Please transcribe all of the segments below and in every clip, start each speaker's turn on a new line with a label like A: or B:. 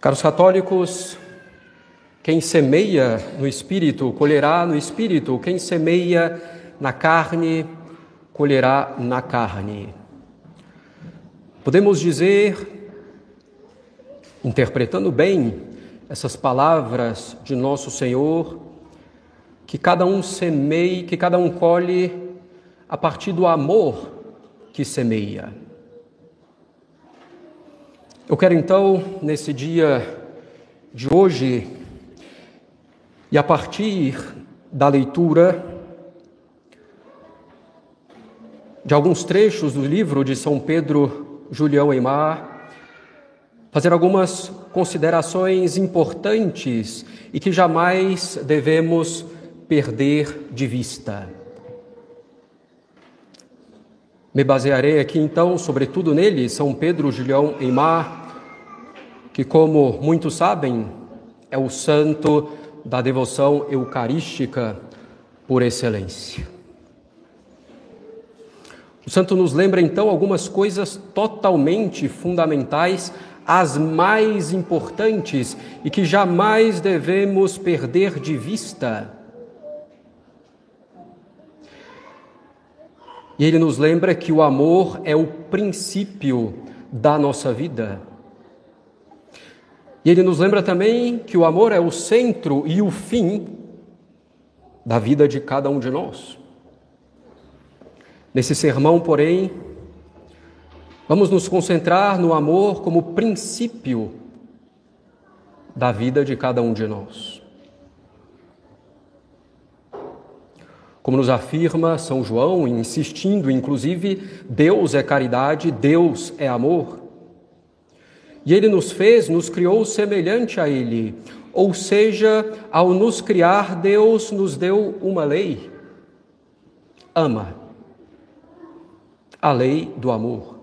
A: Caros católicos, quem semeia no espírito, colherá no espírito, quem semeia na carne, colherá na carne. Podemos dizer, interpretando bem essas palavras de nosso Senhor, que cada um semeie, que cada um colhe a partir do amor que semeia. Eu quero então, nesse dia de hoje, e a partir da leitura de alguns trechos do livro de São Pedro Julião Eimar, fazer algumas considerações importantes e que jamais devemos perder de vista. Me basearei aqui então, sobretudo nele, São Pedro Julião Eimar, que, como muitos sabem, é o santo da devoção eucarística por excelência. O santo nos lembra então algumas coisas totalmente fundamentais, as mais importantes e que jamais devemos perder de vista. E ele nos lembra que o amor é o princípio da nossa vida. E ele nos lembra também que o amor é o centro e o fim da vida de cada um de nós. Nesse sermão, porém, vamos nos concentrar no amor como princípio da vida de cada um de nós. Como nos afirma São João, insistindo, inclusive, Deus é caridade, Deus é amor. E ele nos fez, nos criou semelhante a ele. Ou seja, ao nos criar, Deus nos deu uma lei. Ama. A lei do amor.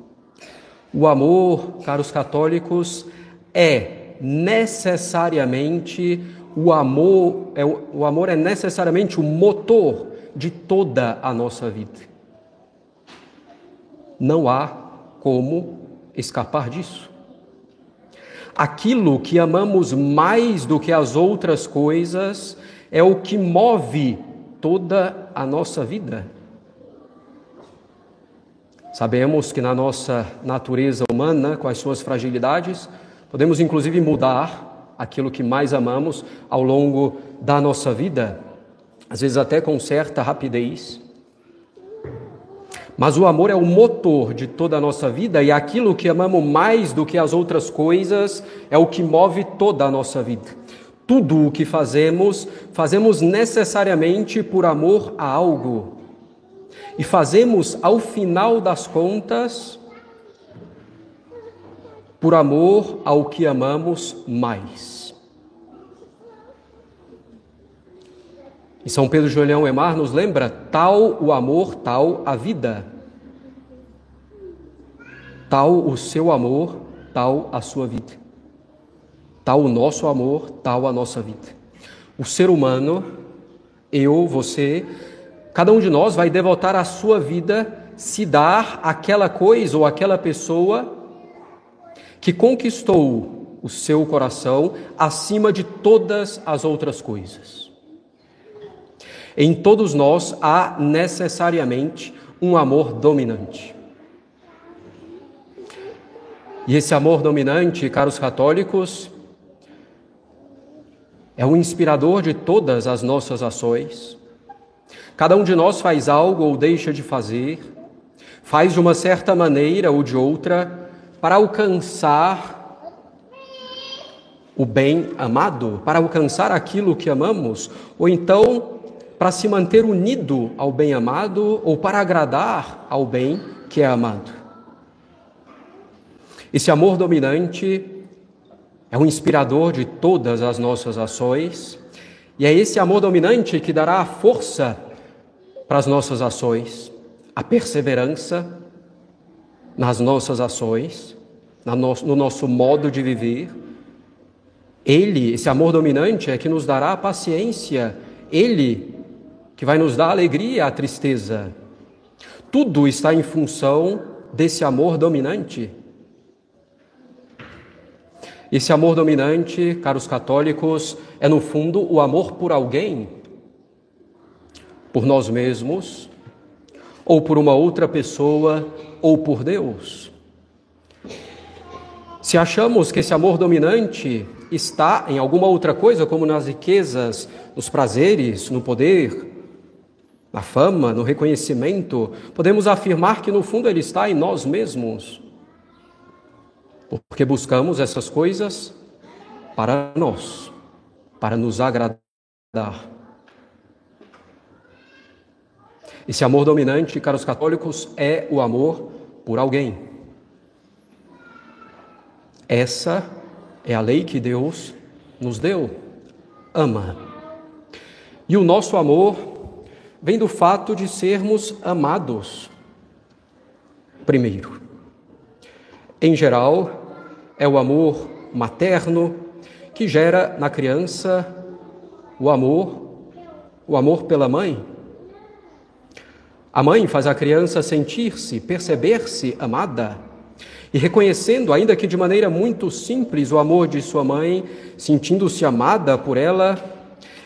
A: O amor, caros católicos, é necessariamente o amor, é, o amor é necessariamente o motor de toda a nossa vida. Não há como escapar disso aquilo que amamos mais do que as outras coisas é o que move toda a nossa vida. Sabemos que na nossa natureza humana, com as suas fragilidades, podemos inclusive mudar aquilo que mais amamos ao longo da nossa vida, às vezes até com certa rapidez. Mas o amor é o motor de toda a nossa vida e aquilo que amamos mais do que as outras coisas é o que move toda a nossa vida. Tudo o que fazemos, fazemos necessariamente por amor a algo. E fazemos, ao final das contas, por amor ao que amamos mais. E São Pedro Julião Emar nos lembra: tal o amor, tal a vida. Tal o seu amor, tal a sua vida. Tal o nosso amor, tal a nossa vida. O ser humano, eu, você, cada um de nós vai devotar a sua vida se dar aquela coisa ou aquela pessoa que conquistou o seu coração acima de todas as outras coisas. Em todos nós há necessariamente um amor dominante. E esse amor dominante, caros católicos, é o inspirador de todas as nossas ações. Cada um de nós faz algo ou deixa de fazer, faz de uma certa maneira ou de outra, para alcançar o bem amado, para alcançar aquilo que amamos, ou então para se manter unido ao bem amado ou para agradar ao bem que é amado. Esse amor dominante é o inspirador de todas as nossas ações e é esse amor dominante que dará a força para as nossas ações, a perseverança nas nossas ações, no nosso modo de viver. Ele, esse amor dominante, é que nos dará a paciência, ele que vai nos dar alegria à tristeza. Tudo está em função desse amor dominante. Esse amor dominante, caros católicos, é no fundo o amor por alguém, por nós mesmos, ou por uma outra pessoa, ou por Deus. Se achamos que esse amor dominante está em alguma outra coisa, como nas riquezas, nos prazeres, no poder, na fama, no reconhecimento, podemos afirmar que no fundo ele está em nós mesmos porque buscamos essas coisas para nós, para nos agradar. Esse amor dominante, caros católicos, é o amor por alguém. Essa é a lei que Deus nos deu. Ama. E o nosso amor vem do fato de sermos amados. Primeiro. Em geral, é o amor materno que gera na criança o amor, o amor pela mãe. A mãe faz a criança sentir-se, perceber-se amada e reconhecendo, ainda que de maneira muito simples, o amor de sua mãe, sentindo-se amada por ela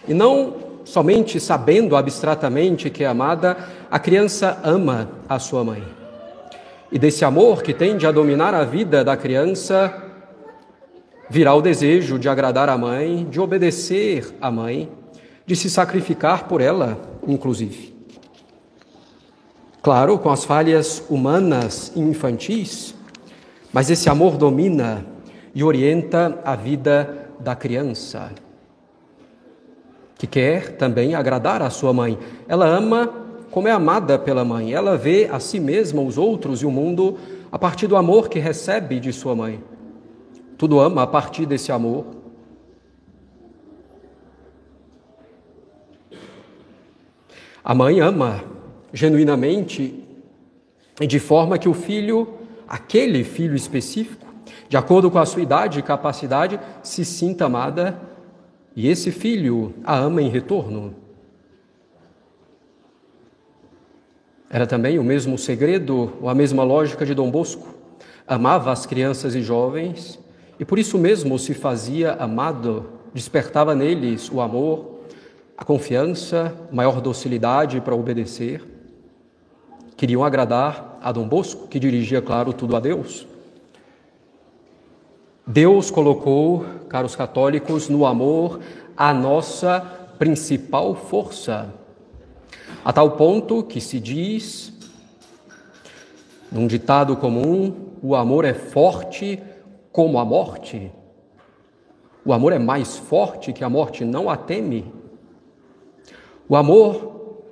A: e não somente sabendo abstratamente que é amada, a criança ama a sua mãe. E desse amor que tende a dominar a vida da criança, virá o desejo de agradar a mãe, de obedecer à mãe, de se sacrificar por ela, inclusive. Claro, com as falhas humanas e infantis, mas esse amor domina e orienta a vida da criança, que quer também agradar a sua mãe. Ela ama como é amada pela mãe. Ela vê a si mesma, os outros e o mundo a partir do amor que recebe de sua mãe. Tudo ama a partir desse amor. A mãe ama genuinamente e de forma que o filho, aquele filho específico, de acordo com a sua idade e capacidade, se sinta amada e esse filho a ama em retorno. Era também o mesmo segredo ou a mesma lógica de Dom Bosco. Amava as crianças e jovens e por isso mesmo se fazia amado, despertava neles o amor, a confiança, maior docilidade para obedecer. Queriam agradar a Dom Bosco, que dirigia, claro, tudo a Deus. Deus colocou, caros católicos, no amor a nossa principal força a tal ponto que se diz, num ditado comum, o amor é forte como a morte. O amor é mais forte que a morte, não a teme. O amor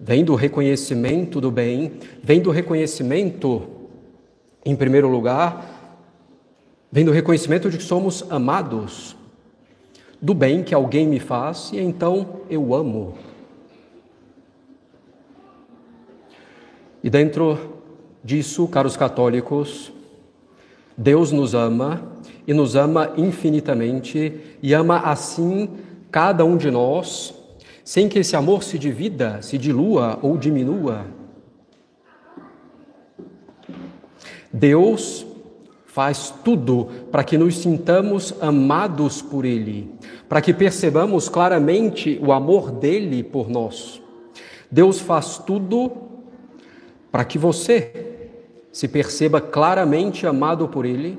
A: vem do reconhecimento do bem, vem do reconhecimento, em primeiro lugar, vem do reconhecimento de que somos amados, do bem que alguém me faz e então eu amo. E dentro disso, caros católicos, Deus nos ama e nos ama infinitamente e ama assim cada um de nós, sem que esse amor se divida, se dilua ou diminua. Deus faz tudo para que nos sintamos amados por Ele, para que percebamos claramente o amor dele por nós. Deus faz tudo para que você se perceba claramente amado por Ele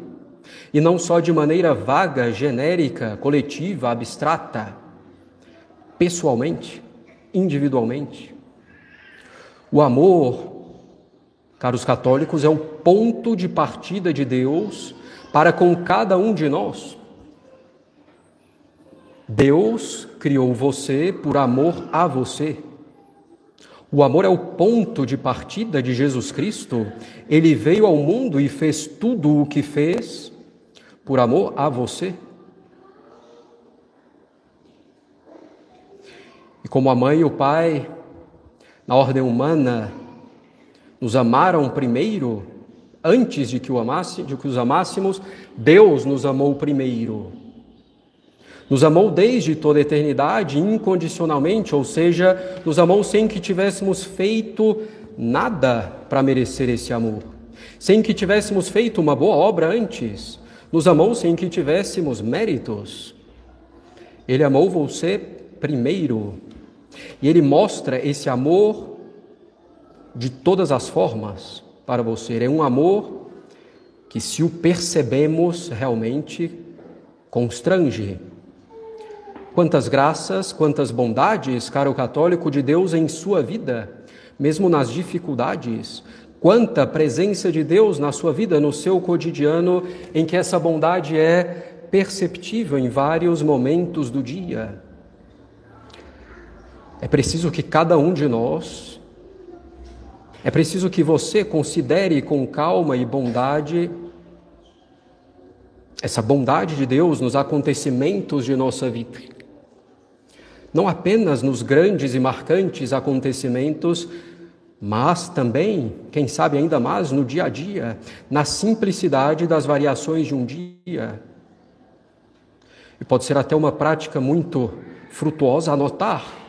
A: e não só de maneira vaga, genérica, coletiva, abstrata, pessoalmente, individualmente. O amor, caros católicos, é o ponto de partida de Deus para com cada um de nós. Deus criou você por amor a você. O amor é o ponto de partida de Jesus Cristo. Ele veio ao mundo e fez tudo o que fez por amor a você. E como a mãe e o pai, na ordem humana, nos amaram primeiro, antes de que, o amasse, de que os amássemos, Deus nos amou primeiro. Nos amou desde toda a eternidade, incondicionalmente, ou seja, nos amou sem que tivéssemos feito nada para merecer esse amor, sem que tivéssemos feito uma boa obra antes. Nos amou sem que tivéssemos méritos. Ele amou você primeiro. E ele mostra esse amor de todas as formas para você. É um amor que, se o percebemos realmente, constrange. Quantas graças, quantas bondades, caro católico, de Deus em sua vida, mesmo nas dificuldades. Quanta presença de Deus na sua vida, no seu cotidiano, em que essa bondade é perceptível em vários momentos do dia. É preciso que cada um de nós, é preciso que você considere com calma e bondade essa bondade de Deus nos acontecimentos de nossa vida. Não apenas nos grandes e marcantes acontecimentos, mas também, quem sabe ainda mais, no dia a dia, na simplicidade das variações de um dia. E pode ser até uma prática muito frutuosa anotar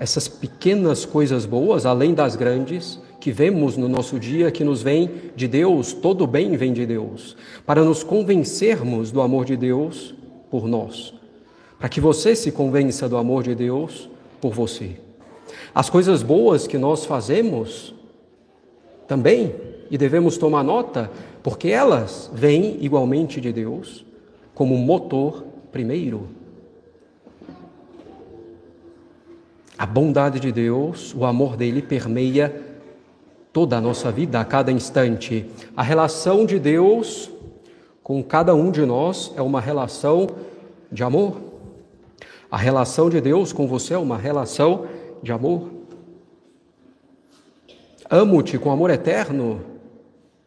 A: essas pequenas coisas boas, além das grandes, que vemos no nosso dia, que nos vem de Deus, todo bem vem de Deus, para nos convencermos do amor de Deus por nós, para que você se convença do amor de Deus por você. As coisas boas que nós fazemos também, e devemos tomar nota, porque elas vêm igualmente de Deus, como motor primeiro. A bondade de Deus, o amor dele permeia toda a nossa vida, a cada instante. A relação de Deus com cada um de nós é uma relação de amor. A relação de Deus com você é uma relação de amor. Amo-te com amor eterno,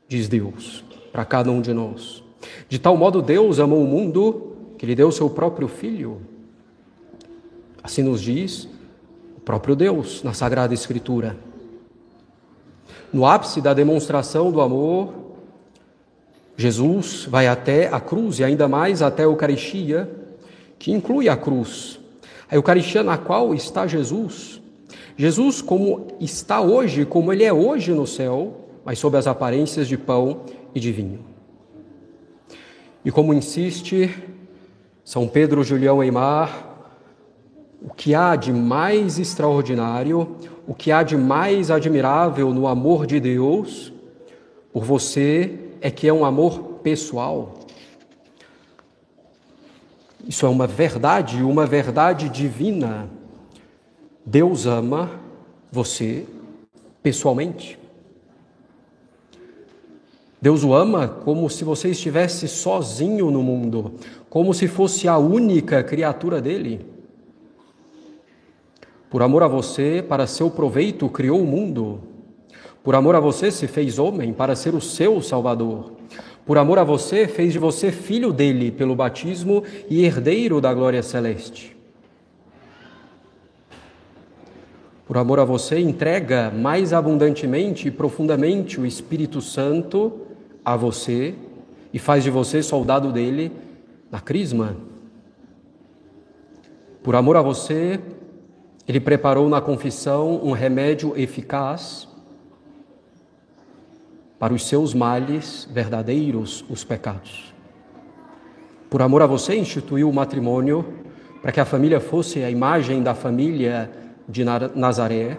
A: diz Deus, para cada um de nós. De tal modo Deus amou o mundo que lhe deu seu próprio filho. Assim nos diz próprio Deus na Sagrada Escritura. No ápice da demonstração do amor, Jesus vai até a cruz e ainda mais até a Eucaristia, que inclui a cruz. A Eucaristia na qual está Jesus. Jesus, como está hoje, como ele é hoje no céu, mas sob as aparências de pão e de vinho. E como insiste São Pedro Julião Eimar, o que há de mais extraordinário, o que há de mais admirável no amor de Deus por você é que é um amor pessoal. Isso é uma verdade, uma verdade divina. Deus ama você pessoalmente. Deus o ama como se você estivesse sozinho no mundo, como se fosse a única criatura dele. Por amor a você, para seu proveito, criou o mundo. Por amor a você, se fez homem para ser o seu Salvador. Por amor a você, fez de você filho dele pelo batismo e herdeiro da glória celeste. Por amor a você, entrega mais abundantemente e profundamente o Espírito Santo a você e faz de você soldado dele na crisma. Por amor a você, ele preparou na confissão um remédio eficaz para os seus males verdadeiros, os pecados. Por amor a você, instituiu o matrimônio para que a família fosse a imagem da família de Nazaré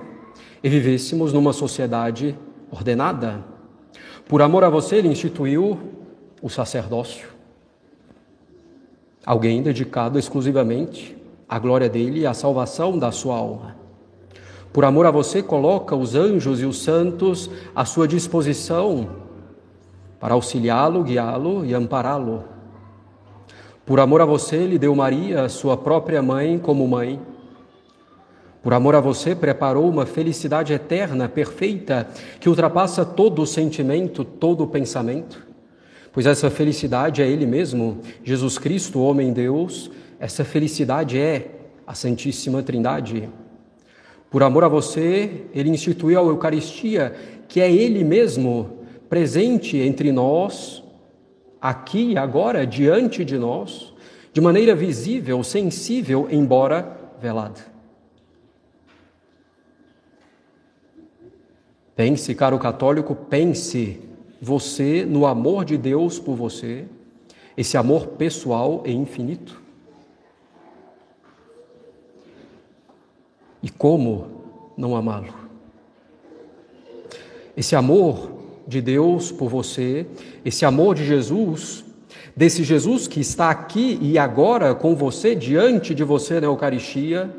A: e vivêssemos numa sociedade ordenada. Por amor a você, ele instituiu o sacerdócio, alguém dedicado exclusivamente a glória dele e a salvação da sua alma. Por amor a você, coloca os anjos e os santos à sua disposição para auxiliá-lo, guiá-lo e ampará-lo. Por amor a você, lhe deu Maria, sua própria mãe, como mãe. Por amor a você, preparou uma felicidade eterna, perfeita, que ultrapassa todo o sentimento, todo o pensamento. Pois essa felicidade é Ele mesmo, Jesus Cristo, homem-deus, essa felicidade é a Santíssima Trindade. Por amor a você, ele instituiu a Eucaristia, que é ele mesmo presente entre nós, aqui e agora, diante de nós, de maneira visível, sensível, embora velada. Pense, caro católico, pense você no amor de Deus por você esse amor pessoal e infinito? E como não amá-lo? Esse amor de Deus por você, esse amor de Jesus, desse Jesus que está aqui e agora com você, diante de você na Eucaristia,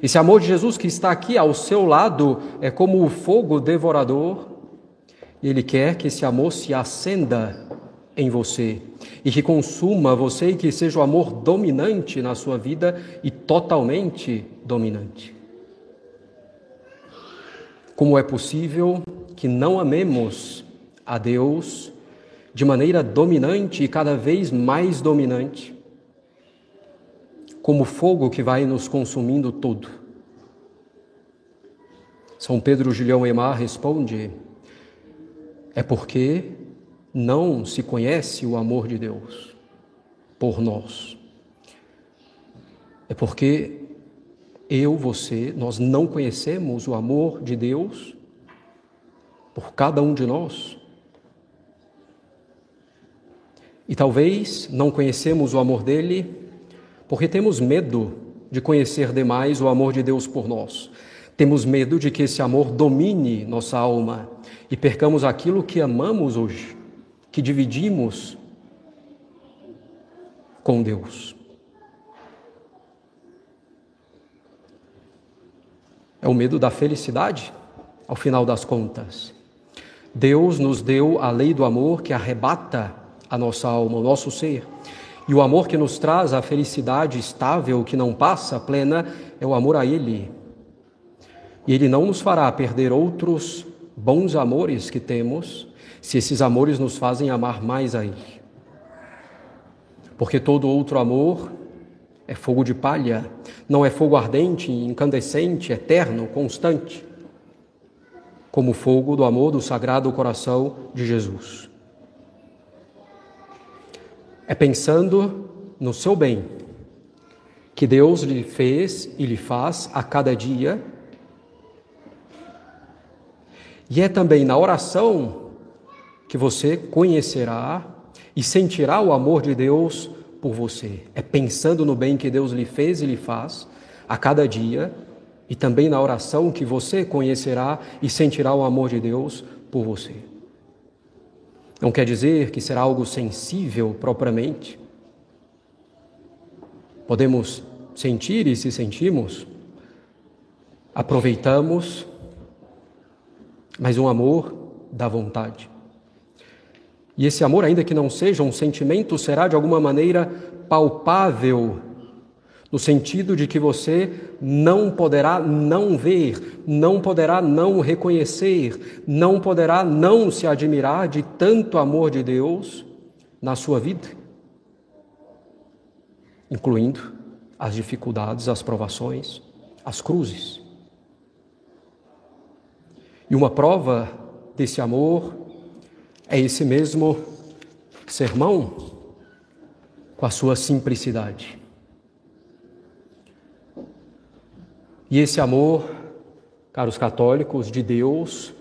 A: esse amor de Jesus que está aqui ao seu lado é como o fogo devorador, e Ele quer que esse amor se acenda em você e que consuma você e que seja o amor dominante na sua vida e totalmente dominante. Como é possível que não amemos a Deus de maneira dominante e cada vez mais dominante, como fogo que vai nos consumindo todo? São Pedro Julião Emar responde: é porque não se conhece o amor de Deus por nós. É porque eu, você, nós não conhecemos o amor de Deus por cada um de nós. E talvez não conhecemos o amor dele porque temos medo de conhecer demais o amor de Deus por nós. Temos medo de que esse amor domine nossa alma e percamos aquilo que amamos hoje que dividimos com Deus. É o medo da felicidade, ao final das contas. Deus nos deu a lei do amor que arrebata a nossa alma, o nosso ser. E o amor que nos traz a felicidade estável, que não passa, plena, é o amor a Ele. E Ele não nos fará perder outros bons amores que temos, se esses amores nos fazem amar mais a Ele. Porque todo outro amor é fogo de palha, não é fogo ardente, incandescente, eterno, constante, como o fogo do amor do Sagrado Coração de Jesus. É pensando no seu bem que Deus lhe fez e lhe faz a cada dia. E é também na oração que você conhecerá e sentirá o amor de Deus por você. É pensando no bem que Deus lhe fez e lhe faz a cada dia e também na oração que você conhecerá e sentirá o amor de Deus por você. Não quer dizer que será algo sensível propriamente. Podemos sentir e se sentimos, aproveitamos, mas um amor da vontade. E esse amor, ainda que não seja um sentimento, será de alguma maneira palpável, no sentido de que você não poderá não ver, não poderá não reconhecer, não poderá não se admirar de tanto amor de Deus na sua vida, incluindo as dificuldades, as provações, as cruzes. E uma prova desse amor é esse mesmo sermão com a sua simplicidade. E esse amor, caros católicos, de Deus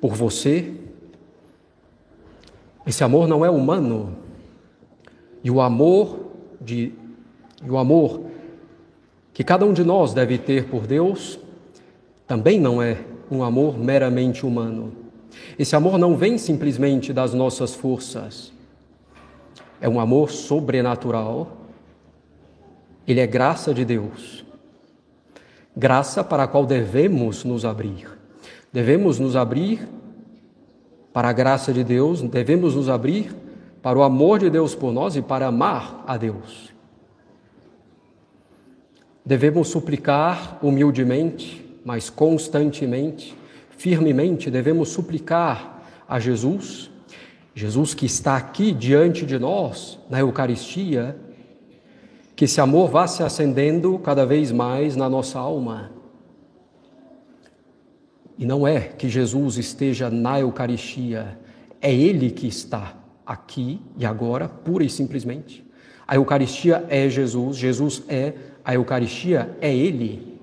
A: por você, esse amor não é humano. E o amor de e o amor que cada um de nós deve ter por Deus também não é um amor meramente humano. Esse amor não vem simplesmente das nossas forças. É um amor sobrenatural. Ele é graça de Deus. Graça para a qual devemos nos abrir. Devemos nos abrir para a graça de Deus, devemos nos abrir para o amor de Deus por nós e para amar a Deus. Devemos suplicar humildemente, mas constantemente, firmemente devemos suplicar a Jesus, Jesus que está aqui diante de nós na Eucaristia, que esse amor vá se acendendo cada vez mais na nossa alma. E não é que Jesus esteja na Eucaristia, é Ele que está aqui e agora, pura e simplesmente. A Eucaristia é Jesus, Jesus é a Eucaristia, é Ele.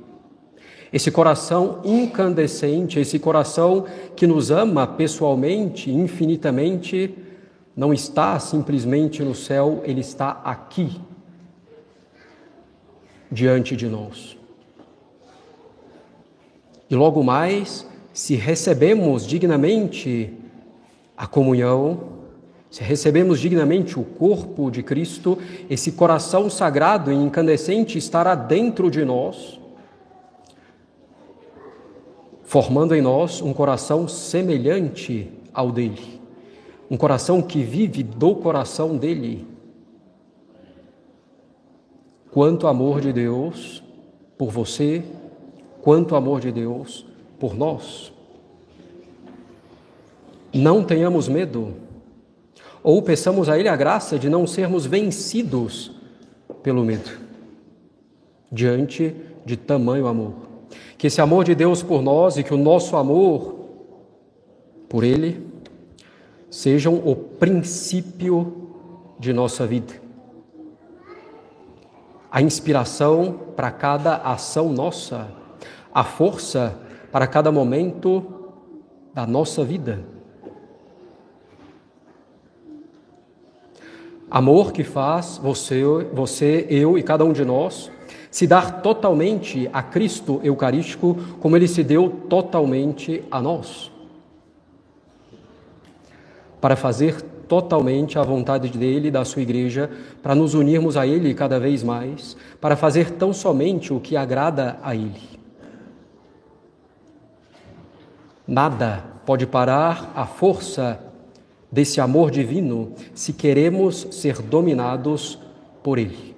A: Esse coração incandescente, esse coração que nos ama pessoalmente, infinitamente, não está simplesmente no céu, ele está aqui, diante de nós. E logo mais, se recebemos dignamente a comunhão, se recebemos dignamente o corpo de Cristo, esse coração sagrado e incandescente estará dentro de nós, formando em nós um coração semelhante ao dele, um coração que vive do coração dele. Quanto amor de Deus por você, quanto amor de Deus por nós. Não tenhamos medo, ou peçamos a Ele a graça de não sermos vencidos pelo medo, diante de tamanho amor. Que esse amor de Deus por nós e que o nosso amor por Ele sejam o princípio de nossa vida. A inspiração para cada ação nossa, a força para cada momento da nossa vida. Amor que faz você, você, eu e cada um de nós se dar totalmente a Cristo Eucarístico, como ele se deu totalmente a nós. Para fazer totalmente a vontade dele e da sua igreja, para nos unirmos a ele cada vez mais, para fazer tão somente o que agrada a ele. Nada pode parar a força desse amor divino se queremos ser dominados por ele.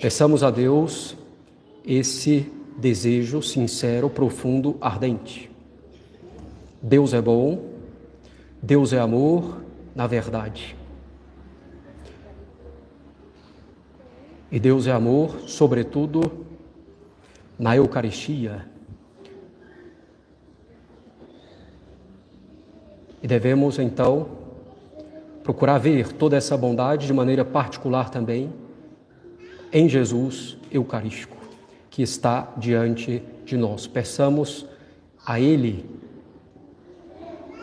A: Peçamos a Deus esse desejo sincero, profundo, ardente. Deus é bom, Deus é amor, na verdade. E Deus é amor, sobretudo, na Eucaristia. E devemos, então, procurar ver toda essa bondade de maneira particular também em Jesus Eucarístico, que está diante de nós. Peçamos a Ele,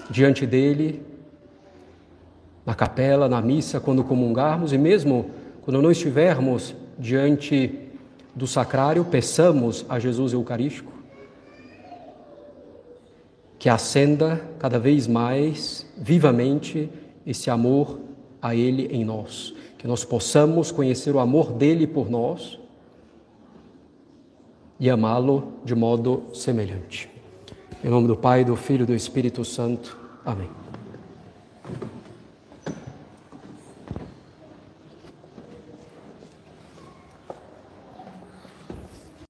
A: diante dele, na capela, na missa, quando comungarmos, e mesmo quando não estivermos diante do sacrário, peçamos a Jesus Eucarístico que acenda cada vez mais vivamente esse amor a Ele em nós que nós possamos conhecer o amor dele por nós e amá-lo de modo semelhante. Em nome do Pai, do Filho e do Espírito Santo. Amém.